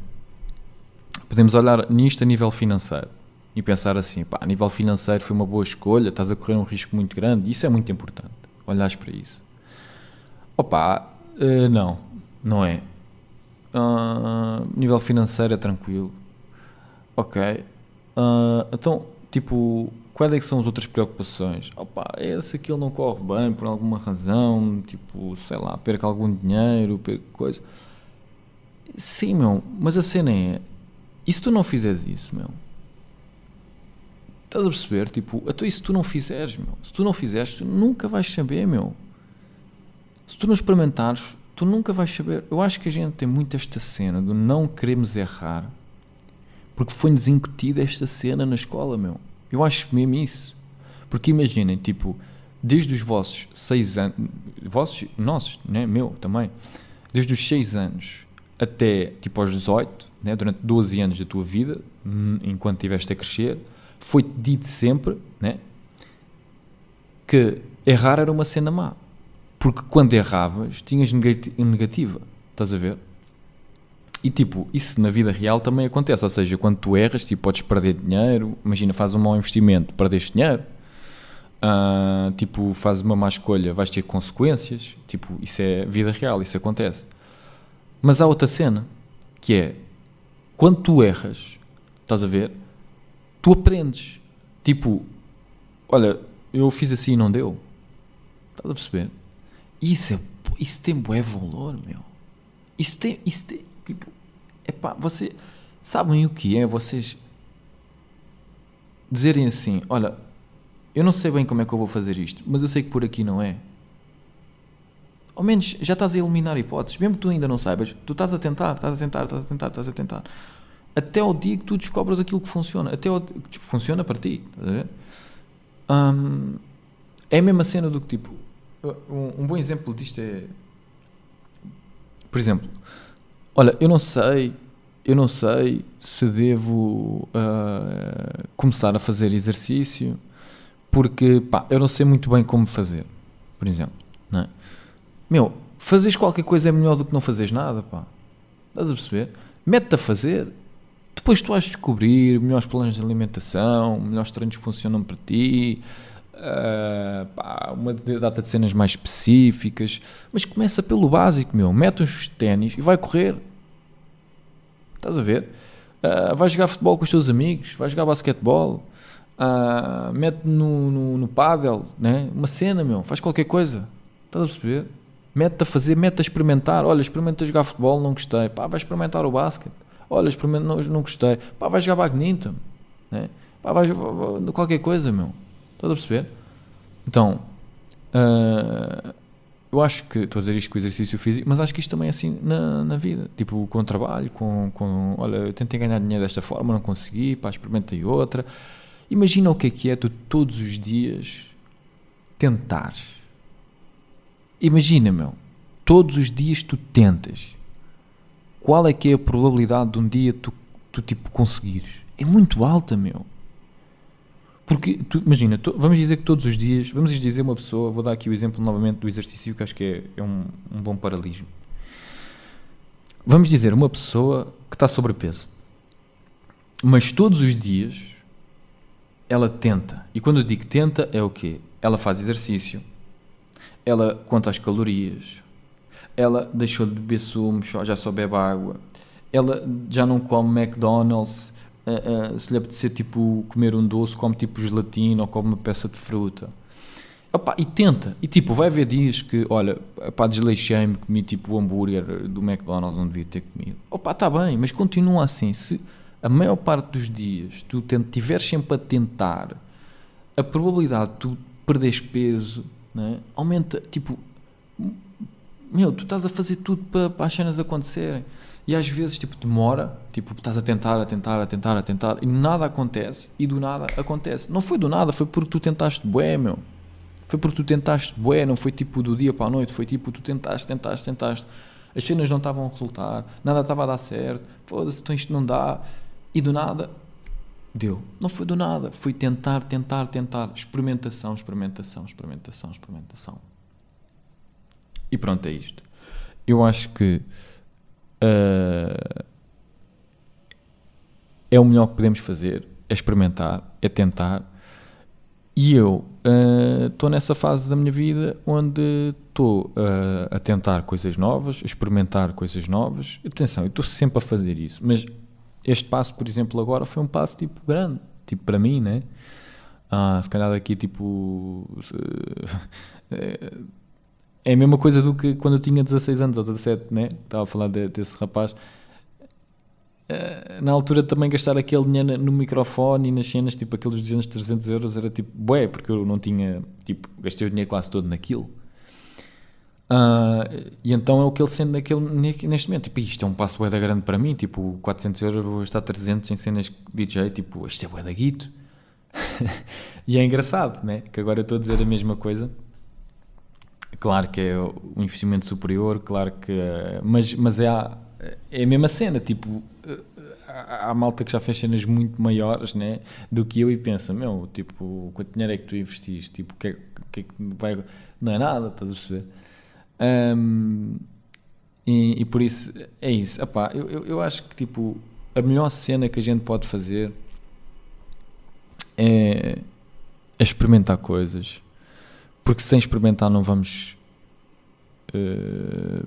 Podemos olhar nisto a nível financeiro e pensar assim, pá, a nível financeiro foi uma boa escolha, estás a correr um risco muito grande, isso é muito importante, olhares para isso. Opa, uh, não, não é. Uh, nível financeiro é tranquilo. Ok. Uh, então, tipo, quais é são as outras preocupações? Opa, é se aquilo não corre bem por alguma razão, tipo, sei lá, perca algum dinheiro, perca coisa. Sim, meu, mas a cena é, e se tu não fizeres isso, meu? Estás a perceber? Tipo, até se tu não fizeres, meu, se tu não fizeres, tu nunca vais saber, meu. Se tu não experimentares, tu nunca vais saber. Eu acho que a gente tem muito esta cena de não queremos errar porque foi-nos incutida esta cena na escola, meu. Eu acho mesmo isso. Porque imaginem, tipo, desde os vossos seis anos, vossos, nossos, né, meu também, desde os seis anos até tipo aos 18, né, durante 12 anos da tua vida, hum, enquanto estiveste a crescer, foi-te dito sempre né, que errar era uma cena má. Porque quando erravas, tinhas negativa. Estás a ver? E tipo, isso na vida real também acontece. Ou seja, quando tu erras, tipo, podes perder dinheiro. Imagina, fazes um mau investimento, perdeste dinheiro. Uh, tipo, fazes uma má escolha, vais ter consequências. Tipo, isso é vida real, isso acontece. Mas há outra cena, que é quando tu erras, estás a ver? Tu aprendes. Tipo, olha, eu fiz assim e não deu. Estás a perceber? Isso, é, isso tem bué valor, meu. Isso tem, isso tem, tipo, epá, você, sabem o que é vocês dizerem assim, olha, eu não sei bem como é que eu vou fazer isto, mas eu sei que por aqui não é. Ao menos já estás a eliminar hipóteses, mesmo que tu ainda não saibas, tu estás a tentar, estás a tentar, estás a tentar, estás a tentar. Até ao dia que tu descobras aquilo que funciona, até ao, que funciona para ti, estás a ver? Um, é a mesma cena do que tipo, um, um bom exemplo disto é, por exemplo, olha, eu não sei eu não sei se devo uh, começar a fazer exercício porque pá, eu não sei muito bem como fazer, por exemplo. Não é? Meu, fazeres qualquer coisa é melhor do que não fazeres nada, pá. Estás a perceber? Mete-te a fazer. Depois tu vais descobrir melhores planos de alimentação, melhores treinos que funcionam para ti, uh, pá, uma data de cenas mais específicas. Mas começa pelo básico, meu. Mete uns ténis e vai correr. Estás a ver? Uh, vai jogar futebol com os teus amigos, vai jogar basquetebol, uh, mete no, no, no paddle, né? uma cena, meu, faz qualquer coisa. Estás a perceber? Mete-te a fazer, mete-te a experimentar. Olha, experimenta jogar futebol, não gostei. Pá, vai experimentar o basquete. Olha, experimenta, não, não gostei. Pá, vai jogar badminton. Né? Pá, vai, vai, qualquer coisa, meu. Estás a perceber? Então, uh, eu acho que estou a dizer isto com exercício físico, mas acho que isto também é assim na, na vida. Tipo, com o trabalho, com, com. Olha, eu tentei ganhar dinheiro desta forma, não consegui, pá, experimentei outra. Imagina o que é que é tu todos os dias tentares. Imagina, meu, todos os dias tu tentas. Qual é que é a probabilidade de um dia tu, tu tipo, conseguires? É muito alta, meu. Porque, tu, imagina, tu, vamos dizer que todos os dias, vamos dizer uma pessoa, vou dar aqui o exemplo novamente do exercício, que acho que é, é um, um bom paralelismo. Vamos dizer uma pessoa que está sobrepeso, mas todos os dias ela tenta. E quando eu digo tenta, é o quê? Ela faz exercício, ela conta as calorias, ela deixou de beber sumo, já só bebe água, ela já não come McDonald's uh, uh, se lhe apetecer tipo comer um doce, come tipo gelatina ou come uma peça de fruta. Opa, e tenta, e tipo, vai haver dias que, olha, pá, desleixei-me, comi tipo o hambúrguer do McDonald's, não devia ter comido. Opa, está bem, mas continua assim. Se a maior parte dos dias tu estiveres sempre a tentar, a probabilidade de tu perderes peso né, aumenta, tipo, meu, tu estás a fazer tudo para, para as cenas acontecerem. E às vezes, tipo, demora, tipo, estás a tentar, a tentar, a tentar, a tentar, e nada acontece, e do nada acontece. Não foi do nada, foi porque tu tentaste bué, meu. Foi porque tu tentaste bué, não foi tipo do dia para a noite, foi tipo, tu tentaste, tentaste, tentaste. As cenas não estavam a resultar, nada estava a dar certo, foda-se, então isto não dá. E do nada, deu. Não foi do nada, foi tentar, tentar, tentar. Experimentação, experimentação, experimentação, experimentação. E pronto, é isto. Eu acho que uh, é o melhor que podemos fazer, é experimentar, é tentar. E eu estou uh, nessa fase da minha vida onde estou uh, a tentar coisas novas, a experimentar coisas novas. Atenção, eu estou sempre a fazer isso, mas este passo, por exemplo, agora foi um passo tipo grande, tipo para mim, né? Ah, se calhar daqui tipo é a mesma coisa do que quando eu tinha 16 anos ou 17, né? Estava a falar de, desse rapaz. Uh, na altura também gastar aquele dinheiro no microfone e nas cenas, tipo aqueles 200, 300 euros, era tipo, bué, porque eu não tinha, tipo, gastei o dinheiro quase todo naquilo. Uh, e então é o que ele sente naquele, neste momento. Tipo, isto é um passo da grande para mim. Tipo, 400 euros vou gastar 300 em cenas DJ. Tipo, isto é bué da guito. e é engraçado, né? Que agora eu estou a dizer a mesma coisa Claro que é um investimento superior, claro que. Mas, mas é, a, é a mesma cena, tipo. Há, malta que já fez cenas muito maiores né, do que eu e pensa, meu, tipo, quanto dinheiro é que tu investiste? Tipo, que, é, é que vai. Não é nada, estás a perceber? Um, e, e, por isso, é isso. Epá, eu, eu, eu acho que, tipo, a melhor cena que a gente pode fazer é é experimentar coisas, porque sem experimentar não vamos. Uh,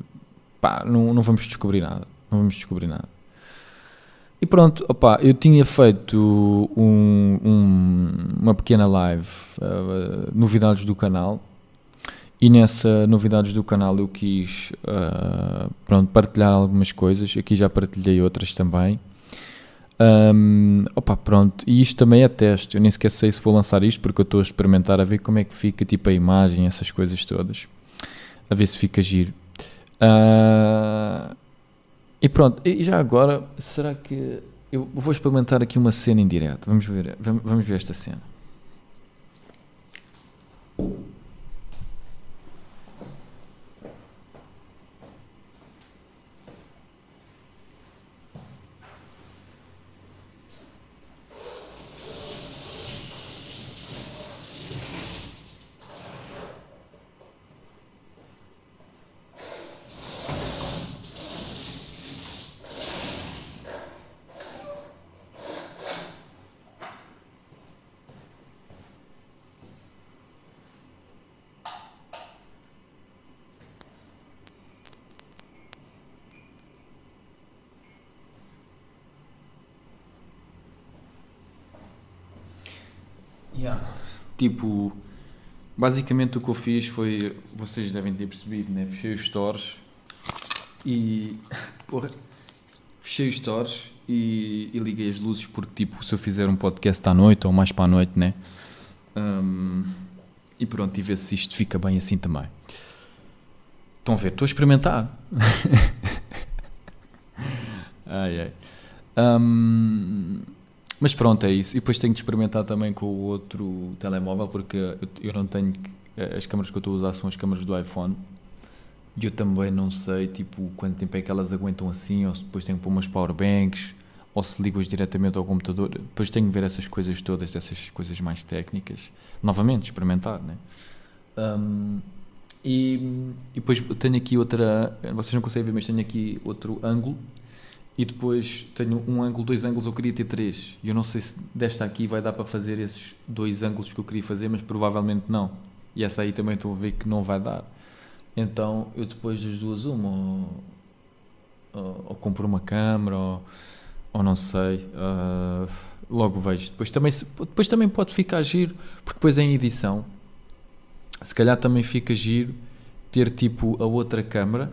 pá, não, não vamos descobrir nada. Não vamos descobrir nada. E pronto, opa, eu tinha feito um, um, uma pequena live, uh, novidades do canal, e nessa novidades do canal eu quis uh, pronto, partilhar algumas coisas, aqui já partilhei outras também. Um, opa, pronto, e isto também é teste, eu nem sequer sei se vou lançar isto porque eu estou a experimentar a ver como é que fica tipo a imagem, essas coisas todas, a ver se fica giro. Uh, e pronto, e já agora, será que eu vou experimentar aqui uma cena em direto? Vamos ver, vamos ver esta cena. Yeah. Tipo, basicamente o que eu fiz foi, vocês devem ter percebido, né? Fechei os stores e. Porra, fechei os stores e, e, liguei as luzes porque, tipo, se eu fizer um podcast à noite ou mais para a noite, né? Um, e pronto, e ver se isto fica bem assim também. Estão a ver? Estou a experimentar. ai ai. Um, mas pronto, é isso. E depois tenho de experimentar também com o outro telemóvel, porque eu, não tenho. As câmaras que eu estou a usar são as câmaras do iPhone. E eu também não sei, tipo, quanto tempo é que elas aguentam assim, ou se depois tenho que pôr umas powerbanks, ou se ligo-as diretamente ao computador. Depois tenho que ver essas coisas todas, essas coisas mais técnicas. Novamente, experimentar, né? Um, e, e depois tenho aqui outra. Vocês não conseguem ver, mas tenho aqui outro ângulo e depois tenho um ângulo, dois ângulos, eu queria ter três. E eu não sei se desta aqui vai dar para fazer esses dois ângulos que eu queria fazer, mas provavelmente não. E essa aí também estou a ver que não vai dar. Então eu depois das duas, uma, ou, ou, ou compro uma câmera, ou, ou não sei, uh, logo vejo. Depois também, depois também pode ficar giro, porque depois em edição, se calhar também fica giro ter tipo a outra câmera,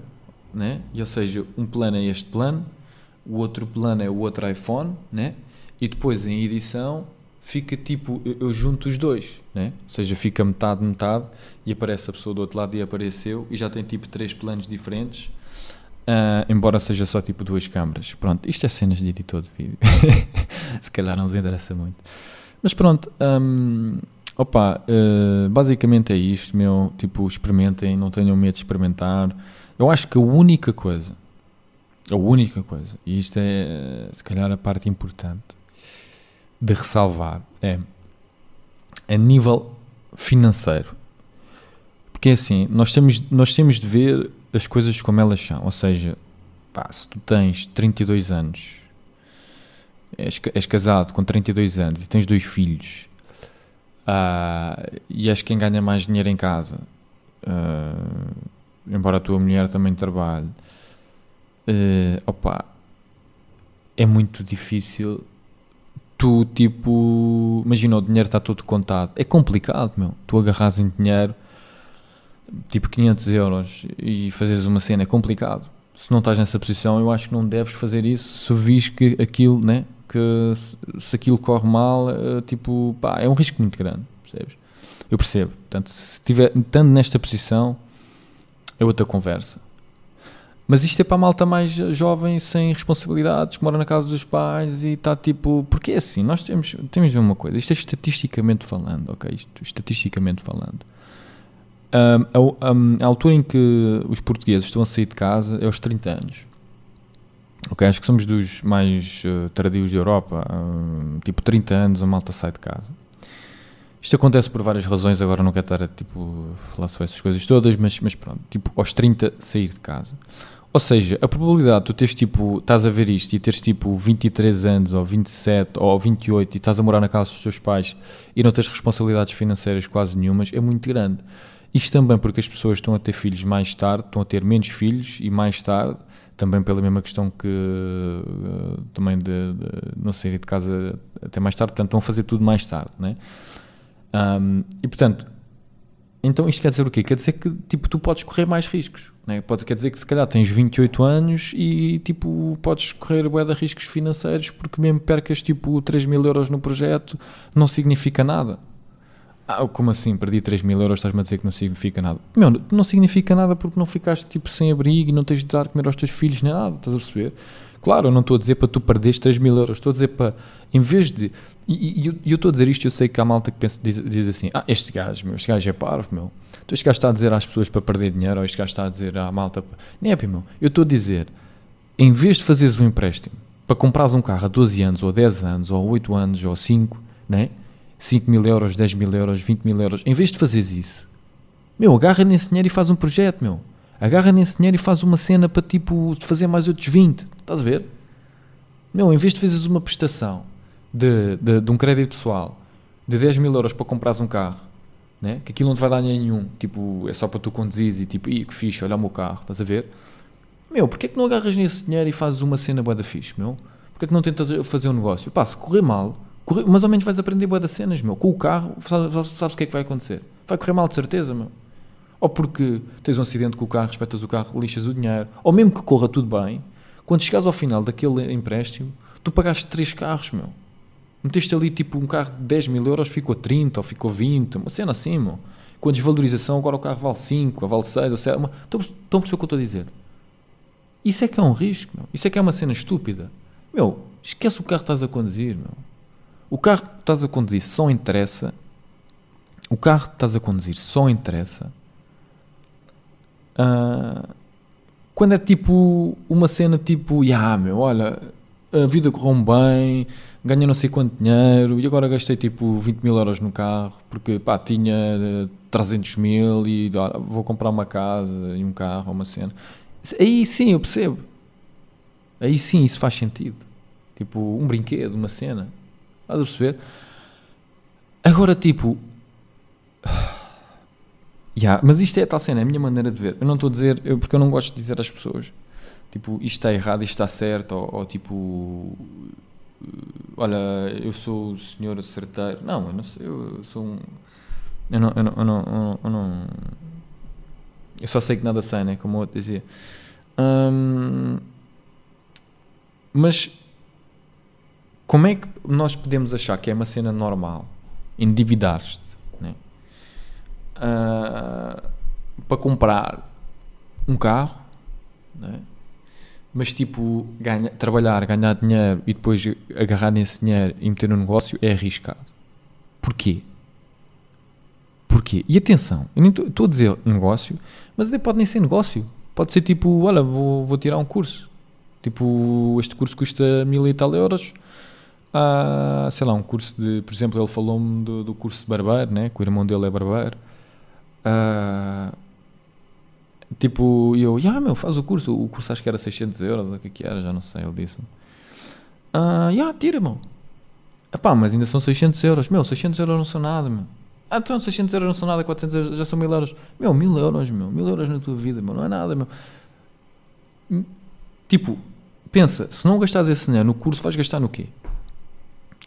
né? E, ou seja, um plano é este plano, o outro plano é o outro iPhone, né? E depois em edição fica tipo, eu, junto os dois, né? Ou seja, fica metade, metade e aparece a pessoa do outro lado e apareceu e já tem tipo três planos diferentes, uh, embora seja só tipo duas câmaras. Pronto, isto é cenas de editor de vídeo. Se calhar não vos interessa muito. Mas pronto, um, opa, uh, basicamente é isto, meu. Tipo, experimentem, não tenham medo de experimentar. Eu acho que a única coisa a única coisa, e isto é se calhar a parte importante de ressalvar, é a nível financeiro. Porque é assim, nós temos, nós temos de ver as coisas como elas são. Ou seja, pá, se tu tens 32 anos, és, és casado com 32 anos e tens dois filhos, uh, e és quem ganha mais dinheiro em casa, uh, embora a tua mulher também trabalhe, uh, opa, é muito difícil. Tu, tipo, imagina, o dinheiro está todo contado. É complicado, meu. Tu agarras em dinheiro, tipo 500 euros, e fazes uma cena, é complicado. Se não estás nessa posição, eu acho que não deves fazer isso se vis que aquilo, né? Que se, aquilo corre mal, uh, tipo, pá, é um risco muito grande, percebes? Eu percebo. Portanto, se estiver estando nesta posição, é outra conversa. Mas isto é para a malta mais jovem, sem responsabilidades, que mora na casa dos pais e está tipo. Porque é assim, nós temos, temos de ver uma coisa, isto é estatisticamente falando, ok? Isto, estatisticamente falando. Um, a, a, altura em que os portugueses estão a sair de casa é aos 30 anos. Ok? Acho que somos dos mais uh, tardios da Europa. Uh, tipo, 30 anos a malta sai de casa. Isto acontece por várias razões, agora não quero estar a tipo, falar sobre essas coisas todas, mas, mas pronto, tipo, aos 30 sair de casa. Ou seja, a probabilidade de tu teres tipo, estás a ver isto e teres tipo 23 anos ou 27 ou 28 e estás a morar na casa dos teus pais e não tens responsabilidades financeiras quase nenhumas é muito grande. Isto também porque as pessoas estão a ter filhos mais tarde, estão a ter menos filhos e mais tarde, também pela mesma questão que uh, também de, de, não sair de casa até mais tarde, portanto estão a fazer tudo mais tarde, né? Um, e portanto, então isto quer dizer o quê? Quer dizer que tipo, tu podes correr mais riscos. Né? Pode, quer dizer que se calhar tens 28 anos e tipo, podes correr bué de riscos financeiros porque mesmo percas tipo 3 mil euros no projeto não significa nada. Ah, como assim? Perdi 3 mil euros, estás-me a dizer que não significa nada. Meu, não significa nada porque não ficaste tipo sem abrigo e não tens de dar comer aos teus filhos nem nada, estás a perceber? Claro, eu não estou a dizer para tu perderes 3 mil euros, estou a dizer para, em vez de. E, e, eu estou a dizer isto, eu sei que há malta que pensa, diz, diz assim: ah, este gajo, meu, este gajo é parvo, meu. Tu este gajo está a dizer às pessoas para perder dinheiro, ou este gajo está a dizer à malta. Nem é, meu. Eu estou a dizer, em vez de fazeres um empréstimo para comprares um carro a 12 anos, ou 10 anos, ou 8 anos, ou 5, né? 5 mil euros, 10 mil euros, 20 mil euros, em vez de fazeres isso, meu, agarra nesse dinheiro e faz um projeto, meu. Agarra nesse dinheiro e faz uma cena para tipo fazer mais outros 20. Estás a ver? Meu, em vez de fazeres uma prestação de, de, de um crédito pessoal de 10 mil euros para comprares um carro, né? que aquilo não te vai dar nenhum, tipo, é só para tu conduzires e tipo, ih, que fixe, olha o meu carro, estás a ver? Meu, porquê é que não agarras nesse dinheiro e fazes uma cena boa da fixe, meu? Porquê é que não tentas fazer um negócio? Pá, se correr mal, correr, mais ou menos vais aprender boa das cenas, meu. Com o carro, sabes, sabes o que é que vai acontecer? Vai correr mal de certeza, meu. Ou porque tens um acidente com o carro, respeitas o carro, lixas o dinheiro. Ou mesmo que corra tudo bem, quando chegares ao final daquele empréstimo, tu pagaste três carros, meu. Meteste ali tipo um carro de 10 mil euros, ficou 30 ou ficou 20, uma cena assim, meu. Com a desvalorização, agora o carro vale 5, ou vale 6, ou 7. Uma... Estão a perceber o que eu estou a dizer? Isso é que é um risco, meu. Isso é que é uma cena estúpida. Meu, esquece o carro que estás a conduzir, meu. O carro que estás a conduzir só interessa. O carro que estás a conduzir só interessa Uh, quando é tipo uma cena tipo, yeah, meu, olha, a vida correu bem, ganhei não sei quanto dinheiro e agora gastei tipo 20 mil euros no carro porque pá, tinha 300 mil e olha, vou comprar uma casa e um carro, uma cena. Aí sim eu percebo. Aí sim isso faz sentido. Tipo um brinquedo, uma cena. Estás a perceber? Agora tipo Yeah, mas isto é a tal cena, é a minha maneira de ver. Eu não estou a dizer, eu, porque eu não gosto de dizer às pessoas, tipo, isto está errado, isto está certo, ou, ou tipo, olha, eu sou o senhor certeiro. Não, eu não sei, eu sou um. Eu não, eu não, eu não, eu não, eu só sei que nada sei, né? Como o outro dizia. Hum, mas como é que nós podemos achar que é uma cena normal endividar-te uh, para comprar um carro, né? mas tipo, ganha, trabalhar, ganhar dinheiro e depois agarrar nesse dinheiro e meter no negócio é arriscado. Porquê? Porquê? E atenção, eu nem estou a dizer negócio, mas até pode nem ser negócio. Pode ser tipo, olha, vou, vou tirar um curso. Tipo, este curso custa mil e tal euros. Ah, sei lá, um curso de, por exemplo, ele falou-me do, do curso de barbeiro, né? que o irmão dele é barbeiro. Uh, tipo, eu, ah, meu, faz o curso. O curso acho que era 600 euros, o que, é que era, já não sei, ele disse. Ah, yeah, tira, meu. Epá, mas ainda são 600 euros. Meu, 600 euros não são nada, meu. Ah, então 600 euros não são nada, 400 euros já são 1000 euros. Meu, 1000 euros, meu. 1000 euros na tua vida, meu. Não é nada, meu. Tipo, pensa, se não gastares esse dinheiro no curso, vais gastar no quê?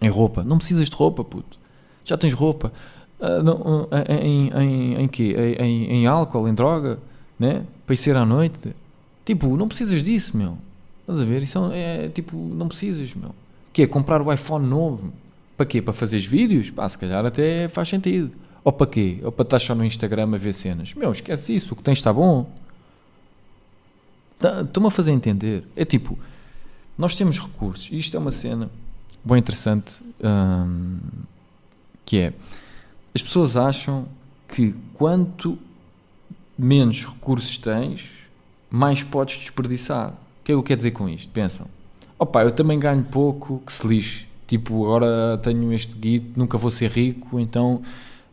Em roupa. Não precisas de roupa, puto. Já tens roupa. Uh, não, uh, em, em, em quê? Em, em, álcool, em droga, né? Para ir ser à noite. Tipo, não precisas disso, meu. Estás a ver? Isso é, é tipo, não precisas, meu. Que é comprar o iPhone novo. Para quê? Para fazeres vídeos? Pá, se calhar até faz sentido. Ou para quê? Ou para estar só no Instagram a ver cenas? Meu, esquece isso. O que tens está bom. Tá, estou-me a fazer entender. É tipo, nós temos recursos. E isto é uma cena bem interessante. Hum, que é as pessoas acham que quanto menos recursos tens, mais podes desperdiçar. O que é que eu quero dizer com isto? Pensam, opa, eu também ganho pouco, que se lixe. Tipo, agora tenho este guito, nunca vou ser rico, então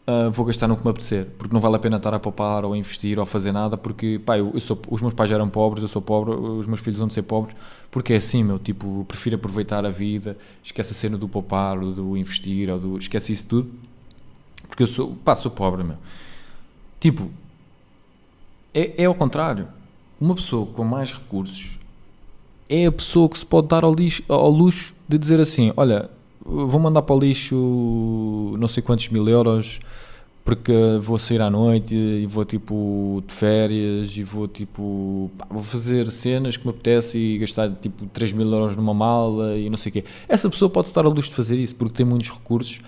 uh, vou gastar no que me apetecer, porque não vale a pena estar a poupar ou a investir ou a fazer nada, porque pá, eu, eu sou, os meus pais já eram pobres, eu sou pobre, os meus filhos vão ser pobres, porque é assim, meu, tipo, prefiro aproveitar a vida, esquece a cena do poupar, ou do investir, ou do, esquece isso tudo, porque eu sou, pá, sou pobre, meu. Tipo, é, é ao contrário, uma pessoa com mais recursos é a pessoa que se pode dar ao, lixo, ao luxo de dizer assim, olha, vou mandar para o lixo não sei quantos mil euros porque vou sair à noite e vou tipo de férias e vou tipo pá, vou fazer cenas que me apetece e gastar tipo 3 mil euros numa mala e não sei o quê. Essa pessoa pode estar à luz de fazer isso porque tem muitos recursos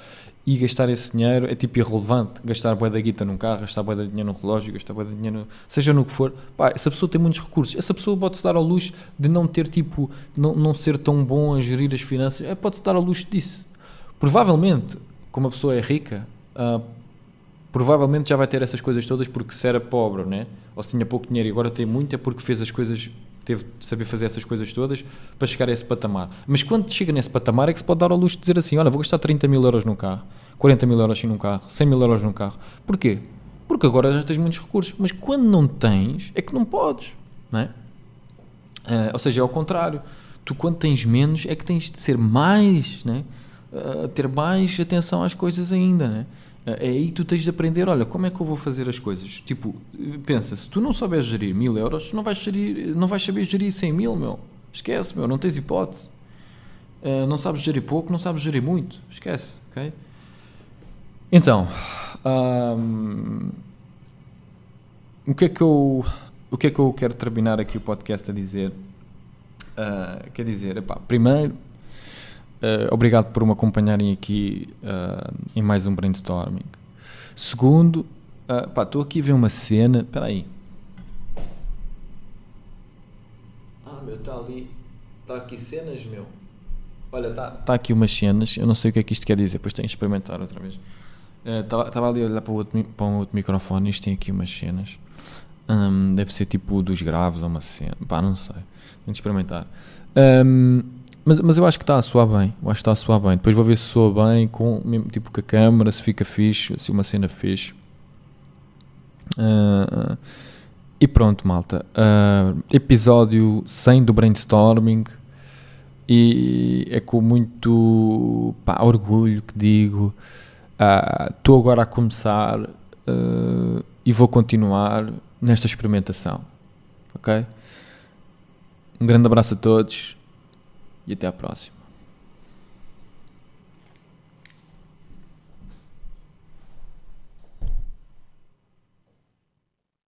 e gastar esse dinheiro é tipo irrelevante. Gastar boa da guita num carro, gastar boa de dinheiro num relógio, gastar boa de dinheiro, seja no que for. Pá, essa pessoa tem muitos recursos. Essa pessoa pode-se dar ao luxo de não ter tipo, não, não ser tão bom a gerir as finanças. É, pode-se dar ao luxo disso. Provavelmente, como a pessoa é rica, uh, provavelmente já vai ter essas coisas todas porque se era pobre, né? ou se tinha pouco dinheiro e agora tem muito, é porque fez as coisas, teve de saber fazer essas coisas todas para chegar a esse patamar. Mas quando chega nesse patamar é que se pode dar ao luxo de dizer assim: olha, vou gastar 30 mil euros num carro, 40 mil euros num carro, 100 mil euros num carro. Porquê? Porque agora já tens muitos recursos. Mas quando não tens, é que não podes, não é? Uh, ou seja, é ao contrário. Tu, quando tens menos, é que tens de ser mais, né? a ter mais atenção às coisas ainda, né? É aí que tu tens de aprender, olha, como é que eu vou fazer as coisas? Tipo, pensa, se tu não souberes gerir mil euros, não vais, gerir, não vais saber gerir 100 mil, meu. Esquece, meu, não tens hipótese. Uh, não sabes gerir pouco, não sabes gerir muito. Esquece, ok? Então, um, o que é que eu o que é que eu quero terminar aqui o podcast a dizer? Uh, quer dizer, epá, primeiro Uh, obrigado por me acompanharem aqui uh, em mais um brainstorming. Segundo, uh, estou aqui a ver uma cena. Espera aí. Ah, meu, está ali. Está aqui cenas, meu. Olha, está tá aqui umas cenas. Eu não sei o que é que isto quer dizer, depois tenho que experimentar outra vez. Estava uh, ali a olhar para, o outro, para um outro microfone. Isto tem aqui umas cenas. Um, deve ser tipo dos graves ou uma cena. Pá, não sei. Tenho que experimentar. Um, mas, mas eu acho que está a soar bem. Eu acho que está a soar bem. Depois vou ver se soa bem, com, mesmo, tipo com a câmera, se fica fixe, se uma cena fixe. Uh, e pronto, malta. Uh, episódio 100 do Brainstorming. E é com muito pá, orgulho que digo. Estou uh, agora a começar e vou continuar nesta experimentação. Ok? Um grande abraço a todos e até à próxima.